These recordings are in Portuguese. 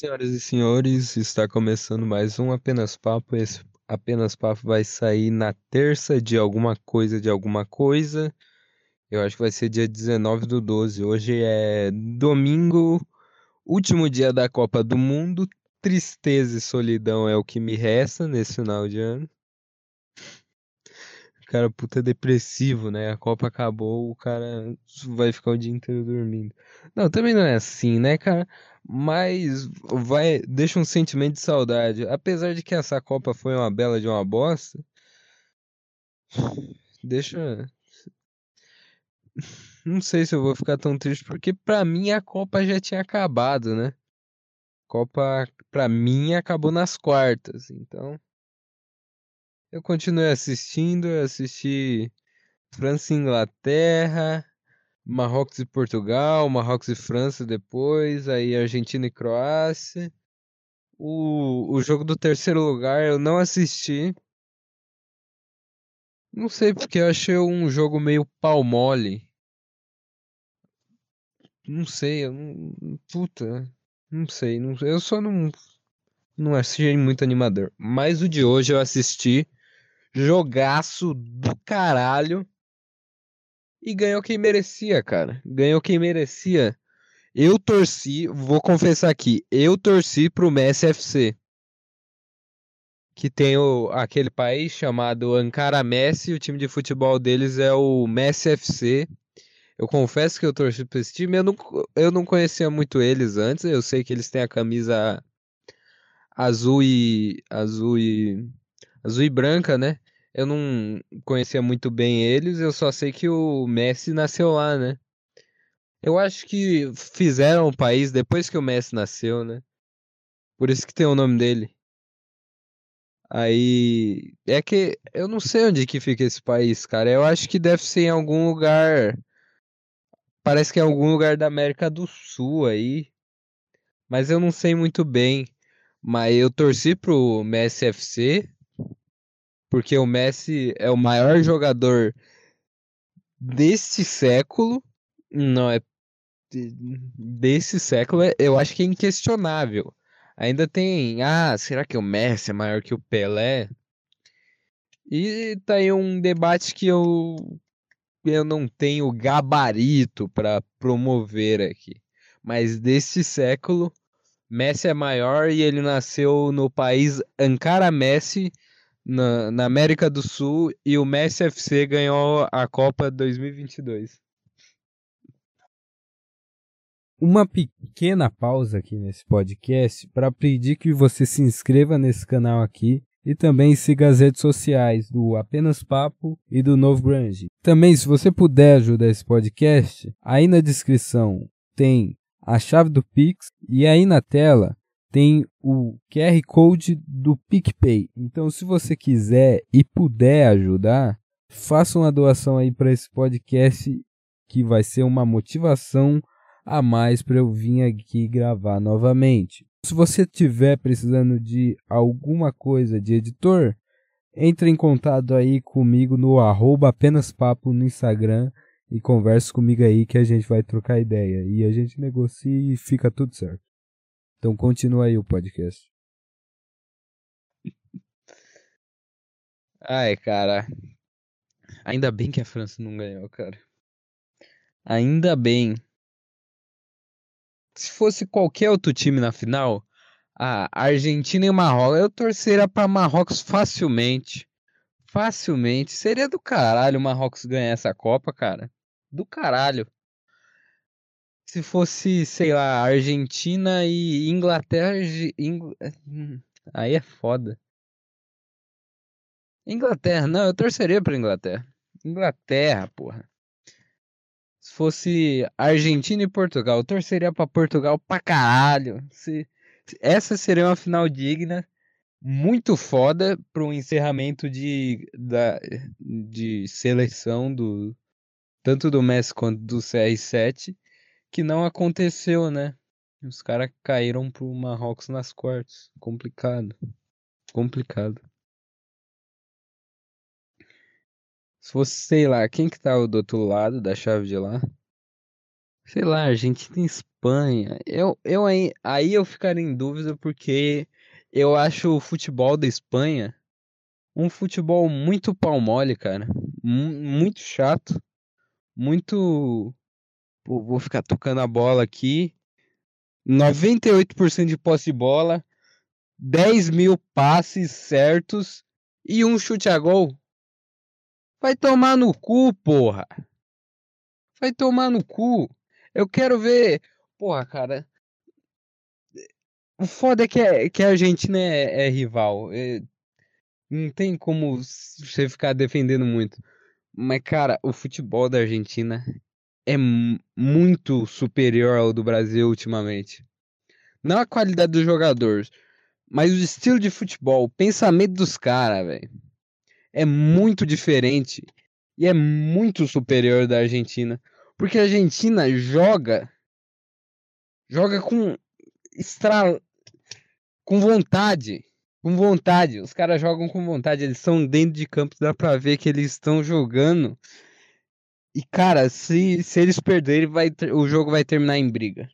Senhoras e senhores, está começando mais um Apenas Papo. Esse Apenas Papo vai sair na terça de alguma coisa de alguma coisa. Eu acho que vai ser dia 19 do 12. Hoje é domingo, último dia da Copa do Mundo. Tristeza e solidão é o que me resta nesse final de ano. Cara, puta depressivo, né? A Copa acabou, o cara vai ficar o dia inteiro dormindo. Não, também não é assim, né, cara? Mas vai, deixa um sentimento de saudade. Apesar de que essa Copa foi uma bela de uma bosta, deixa. Não sei se eu vou ficar tão triste, porque pra mim a Copa já tinha acabado, né? Copa, pra mim, acabou nas quartas, então. Eu continuei assistindo, eu assisti França e Inglaterra, Marrocos e Portugal, Marrocos e França depois, aí Argentina e Croácia. O, o jogo do terceiro lugar eu não assisti. Não sei porque eu achei um jogo meio pau mole. Não sei, eu não. Puta, não sei, não, eu só não. Não achei muito animador. Mas o de hoje eu assisti. Jogaço do caralho. E ganhou quem merecia, cara. Ganhou quem merecia. Eu torci, vou confessar aqui, eu torci pro Messi FC. Que tem o, aquele país chamado Ankara Messi, o time de futebol deles é o Messi FC. Eu confesso que eu torci pra esse time, eu não, eu não conhecia muito eles antes, eu sei que eles têm a camisa azul e azul e azul e branca, né? Eu não conhecia muito bem eles, eu só sei que o Messi nasceu lá, né? Eu acho que fizeram o país depois que o Messi nasceu, né? Por isso que tem o nome dele. Aí é que eu não sei onde que fica esse país, cara. Eu acho que deve ser em algum lugar. Parece que é algum lugar da América do Sul aí. Mas eu não sei muito bem. Mas eu torci pro Messi FC porque o Messi é o maior jogador deste século. Não, é desse século, é, eu acho que é inquestionável. Ainda tem, ah, será que o Messi é maior que o Pelé? E tá aí um debate que eu eu não tenho gabarito para promover aqui. Mas deste século, Messi é maior e ele nasceu no país Ankara Messi, na, na América do Sul e o Messi FC ganhou a Copa 2022. Uma pequena pausa aqui nesse podcast para pedir que você se inscreva nesse canal aqui e também siga as redes sociais do Apenas Papo e do Novo Grande. Também, se você puder ajudar esse podcast, aí na descrição tem a chave do Pix e aí na tela tem o QR Code do PicPay. Então, se você quiser e puder ajudar, faça uma doação aí para esse podcast que vai ser uma motivação a mais para eu vir aqui gravar novamente. Se você estiver precisando de alguma coisa de editor, entre em contato aí comigo no arroba apenas papo no Instagram e converse comigo aí que a gente vai trocar ideia. E a gente negocia e fica tudo certo. Então continua aí o podcast. Ai, cara. Ainda bem que a França não ganhou, cara. Ainda bem. Se fosse qualquer outro time na final, a Argentina e o Marrocos, eu torceria para Marrocos facilmente. Facilmente. Seria do caralho o Marrocos ganhar essa Copa, cara. Do caralho se fosse, sei lá, Argentina e Inglaterra. Ingl... Aí é foda. Inglaterra, não, eu torceria pra Inglaterra. Inglaterra, porra. Se fosse Argentina e Portugal, eu torceria pra Portugal pra caralho. Se... Essa seria uma final digna, muito foda para encerramento de, da, de seleção do tanto do Messi quanto do CR7 que não aconteceu, né? Os caras caíram pro Marrocos nas quartas. Complicado. Complicado. Se fosse, sei lá, quem que tá do outro lado da chave de lá? Sei lá, Argentina e Espanha. Eu, eu aí, aí eu ficaria em dúvida porque eu acho o futebol da Espanha um futebol muito pau mole, cara. M muito chato. Muito. Vou ficar tocando a bola aqui. 98% de posse de bola. 10 mil passes certos. E um chute a gol. Vai tomar no cu, porra. Vai tomar no cu. Eu quero ver. Porra, cara. O foda é que, é, que a Argentina é, é rival. É, não tem como você ficar defendendo muito. Mas, cara, o futebol da Argentina é muito superior ao do Brasil ultimamente. Não a qualidade dos jogadores, mas o estilo de futebol, o pensamento dos caras, velho. É muito diferente e é muito superior da Argentina. Porque a Argentina joga joga com extra com vontade, com vontade. Os caras jogam com vontade, eles estão dentro de campo, dá pra ver que eles estão jogando. E cara, se, se eles perderem, vai, o jogo vai terminar em briga.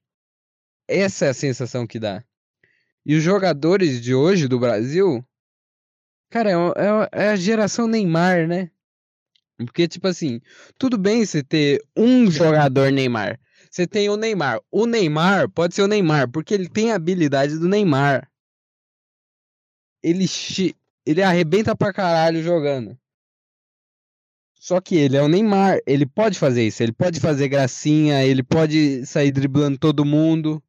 Essa é a sensação que dá. E os jogadores de hoje do Brasil, cara, é, é, é a geração Neymar, né? Porque, tipo assim, tudo bem você ter um jogador Neymar. Você tem o Neymar. O Neymar pode ser o Neymar, porque ele tem a habilidade do Neymar. Ele, ele arrebenta pra caralho jogando. Só que ele é o Neymar. Ele pode fazer isso. Ele pode fazer gracinha. Ele pode sair driblando todo mundo.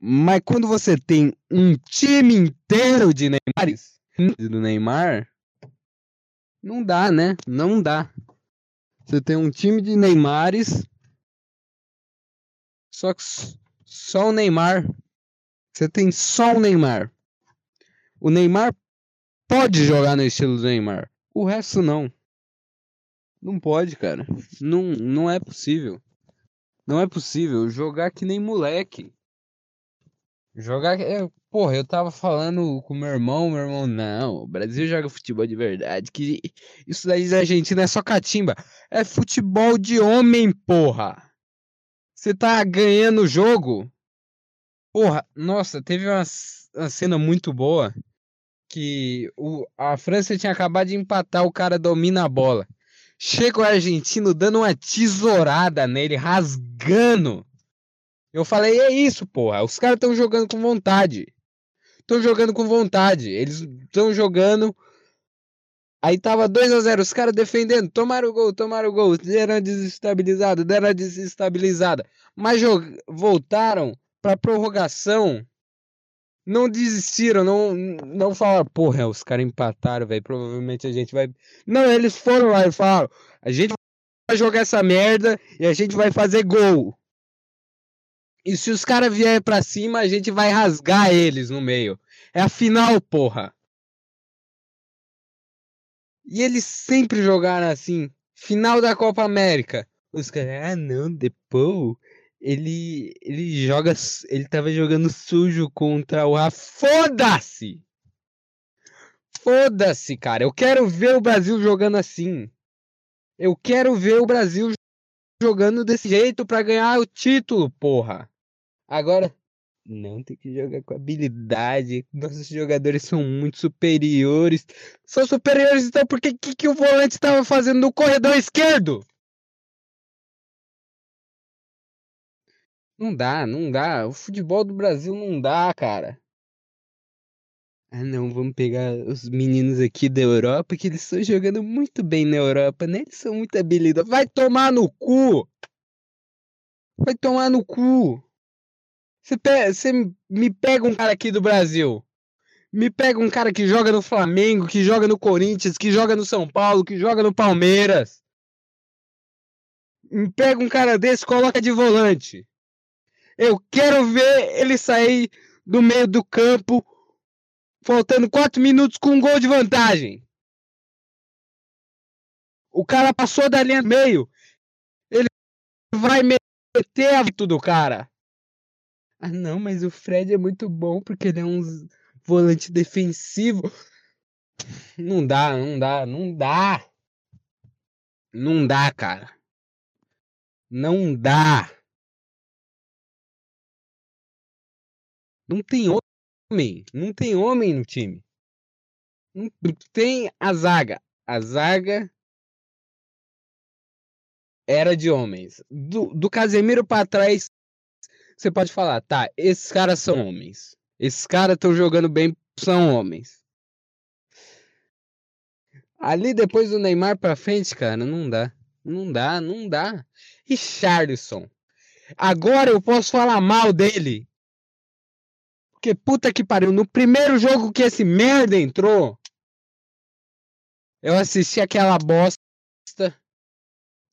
Mas quando você tem um time inteiro de Neymares, do Neymar, não dá, né? Não dá. Você tem um time de Neymares, só que só o Neymar. Você tem só o Neymar. O Neymar pode jogar no estilo do Neymar. O resto não. Não pode, cara. Não, não é possível. Não é possível jogar que nem moleque. Jogar. É, porra, eu tava falando com meu irmão, meu irmão, não, o Brasil joga futebol de verdade. Que isso daí da Argentina é só catimba. É futebol de homem, porra. Você tá ganhando o jogo. Porra, nossa, teve uma, uma cena muito boa. Que o, a França tinha acabado de empatar, o cara domina a bola. Chega o argentino dando uma tesourada nele, rasgando eu falei, é isso, porra. Os caras estão jogando com vontade. Estão jogando com vontade. Eles estão jogando. Aí tava 2 a 0 os caras defendendo, tomaram o gol, tomaram o gol, deram desestabilizado, deram desestabilizada. Mas voltaram pra prorrogação. Não desistiram, não, não falaram, porra, os caras empataram, velho. Provavelmente a gente vai. Não, eles foram lá e falaram: a gente vai jogar essa merda e a gente vai fazer gol. E se os caras vierem pra cima, a gente vai rasgar eles no meio. É a final, porra. E eles sempre jogaram assim. Final da Copa América. Os caras, ah não, depois ele ele joga, ele tava jogando sujo contra o Rafa. Foda-se! Foda-se, cara. Eu quero ver o Brasil jogando assim. Eu quero ver o Brasil jogando desse jeito para ganhar o título, porra. Agora, não tem que jogar com habilidade. Nossos jogadores são muito superiores. São superiores, então por que, que, que o volante estava fazendo no corredor esquerdo? Não dá, não dá. O futebol do Brasil não dá, cara. Ah, não, vamos pegar os meninos aqui da Europa que eles estão jogando muito bem na Europa, né? Eles são muito habilidosos. Vai tomar no cu! Vai tomar no cu! Você, pe você me pega um cara aqui do Brasil. Me pega um cara que joga no Flamengo, que joga no Corinthians, que joga no São Paulo, que joga no Palmeiras. Me pega um cara desse, coloca de volante. Eu quero ver ele sair do meio do campo, faltando 4 minutos com um gol de vantagem. O cara passou da linha do meio. Ele vai meter a do cara. Ah, não, mas o Fred é muito bom porque ele é um volante defensivo. Não dá, não dá, não dá. Não dá, cara. Não dá. Não tem homem. Não tem homem no time. Não tem a zaga. A zaga era de homens. Do, do Casemiro para trás, você pode falar, tá, esses caras são homens. Esses caras estão jogando bem, são homens. Ali depois do Neymar pra frente, cara, não dá. Não dá, não dá. E Charlison. Agora eu posso falar mal dele. Porque puta que pariu. No primeiro jogo que esse merda entrou, eu assisti aquela bosta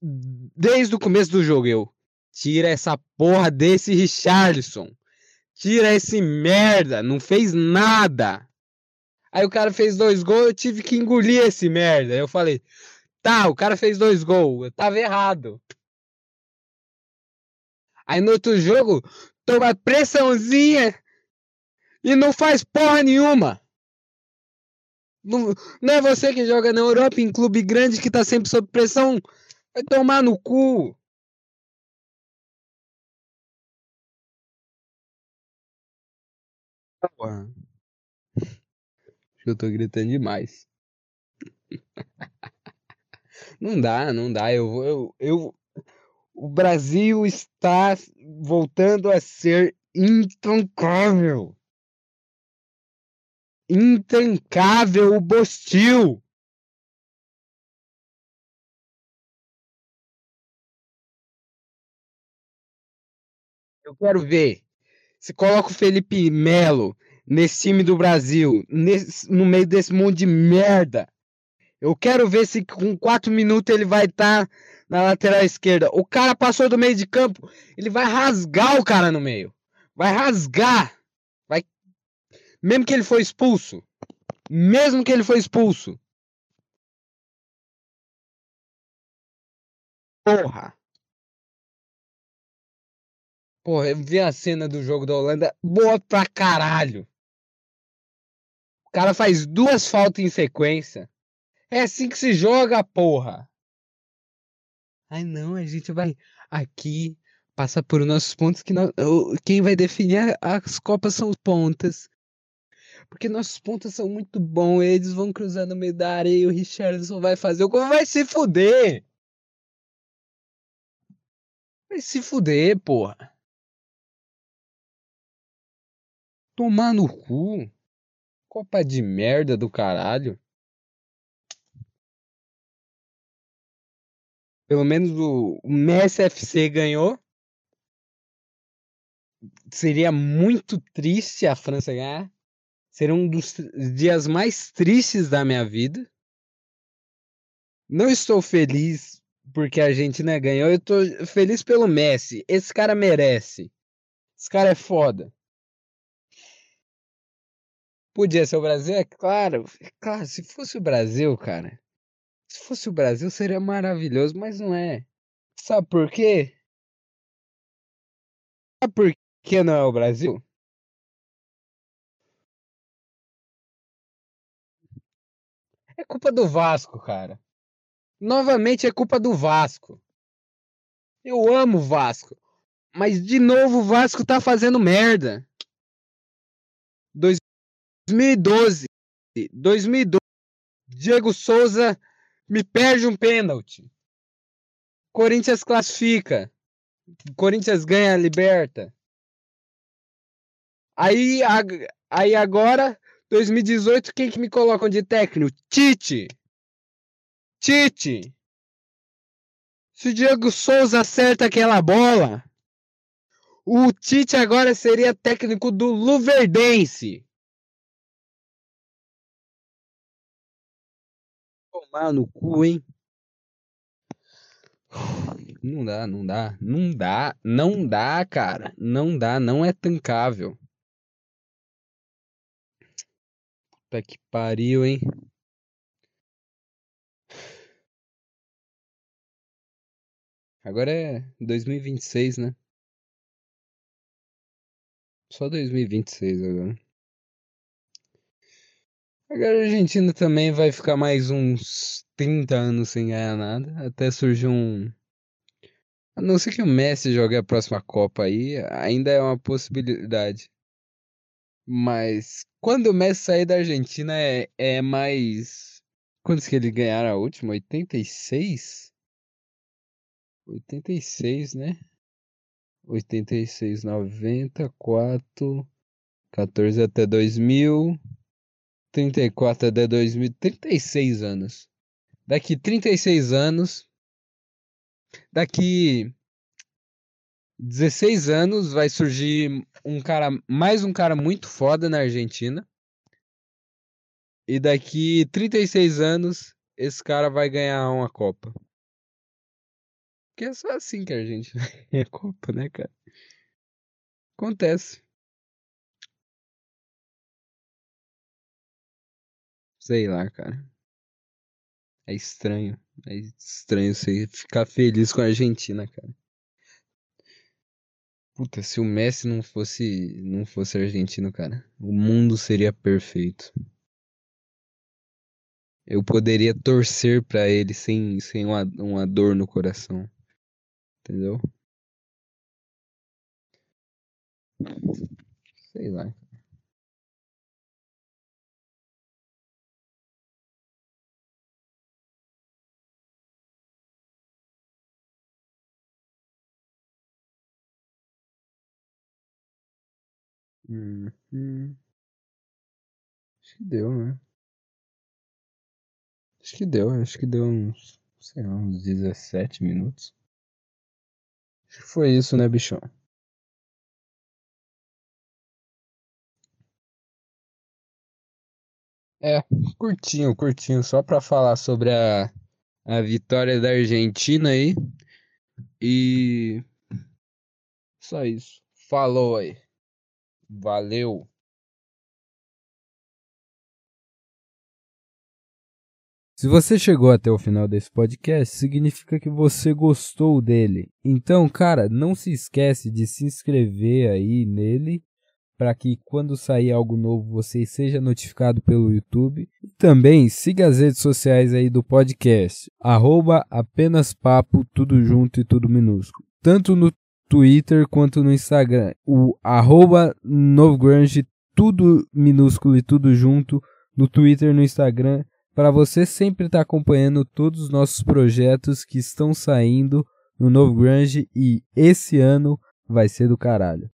desde o começo do jogo. Eu tira essa porra desse Richarlison. Tira esse merda. Não fez nada. Aí o cara fez dois gols, eu tive que engolir esse merda. Eu falei, tá, o cara fez dois gols, eu tava errado. Aí no outro jogo, toma pressãozinha e não faz porra nenhuma. Não, não é você que joga na Europa em clube grande que tá sempre sob pressão. Vai tomar no cu. Porra. Eu tô gritando demais. Não dá, não dá. Eu, eu, eu, o Brasil está voltando a ser intancável. Intancável o. Eu quero ver se coloca o Felipe Melo nesse time do Brasil, nesse, no meio desse monte de merda. Eu quero ver se com 4 minutos ele vai estar tá na lateral esquerda. O cara passou do meio de campo, ele vai rasgar o cara no meio. Vai rasgar. Mesmo que ele foi expulso. Mesmo que ele foi expulso. Porra. Porra, eu vi a cena do jogo da Holanda. Boa pra caralho. O cara faz duas faltas em sequência. É assim que se joga, porra. Ai não, a gente vai aqui passar por nossos pontos que nós, quem vai definir as copas são os pontas. Porque nossos pontos são muito bons, eles vão cruzar no meio da areia e o Richardson vai fazer o gol, vai se fuder. Vai se fuder, porra. Tomar no cu. Copa de merda do caralho. Pelo menos o, Messi FC ganhou. Seria muito triste a França ganhar. Seria um dos dias mais tristes da minha vida. Não estou feliz porque a Argentina ganhou. Eu estou feliz pelo Messi. Esse cara merece. Esse cara é foda. Podia ser o Brasil? É claro. É claro, se fosse o Brasil, cara. Se fosse o Brasil seria maravilhoso, mas não é. Sabe por quê? Sabe por que não é o Brasil? É culpa do Vasco, cara. Novamente é culpa do Vasco. Eu amo o Vasco. Mas de novo o Vasco tá fazendo merda. 2012. 2012. Diego Souza me perde um pênalti. Corinthians classifica. Corinthians ganha a liberta. Aí, aí agora, 2018, quem que me colocam de técnico? Tite. Tite. Se o Diego Souza acerta aquela bola, o Tite agora seria técnico do Luverdense. tomar no cu, hein? Não dá, não dá, não dá, não dá, cara. Não dá, não é tancável. Puta que pariu, hein? Agora é 2026, né? Só 2026 agora. Agora a Argentina também vai ficar mais uns 30 anos sem ganhar nada, até surgir um A não ser que o Messi jogue a próxima Copa aí, ainda é uma possibilidade. Mas quando o Messi sair da Argentina é, é mais. Quantos que ele ganharam a última? 86? 86, né? 86, 94, 14 até 2000, 34 até 2000, 36 anos. Daqui 36 anos, daqui 16 anos vai surgir um cara, mais um cara muito foda na Argentina. E daqui 36 anos, esse cara vai ganhar uma Copa. Porque é só assim que a gente ganha Copa, né, cara? Acontece. Sei lá, cara. É estranho. É estranho você ficar feliz com a Argentina, cara. Puta, se o Messi não fosse não fosse argentino, cara, o mundo seria perfeito. Eu poderia torcer pra ele sem, sem uma, uma dor no coração. Entendeu? Sei lá. Hum, hum. Acho que deu, né? Acho que deu, acho que deu uns, sei lá, uns 17 minutos. Acho que foi isso, né, bichão? É, curtinho, curtinho, só pra falar sobre a, a vitória da Argentina aí. E. Só isso. Falou aí. Valeu. Se você chegou até o final desse podcast, significa que você gostou dele. Então, cara, não se esquece de se inscrever aí nele para que quando sair algo novo você seja notificado pelo YouTube. E também siga as redes sociais aí do podcast, arroba apenas papo, tudo junto e tudo minúsculo. Tanto no Twitter quanto no Instagram. O arroba Novgrunge, tudo minúsculo e tudo junto, no Twitter no Instagram, para você sempre estar tá acompanhando todos os nossos projetos que estão saindo no Novo Grunge e esse ano vai ser do caralho.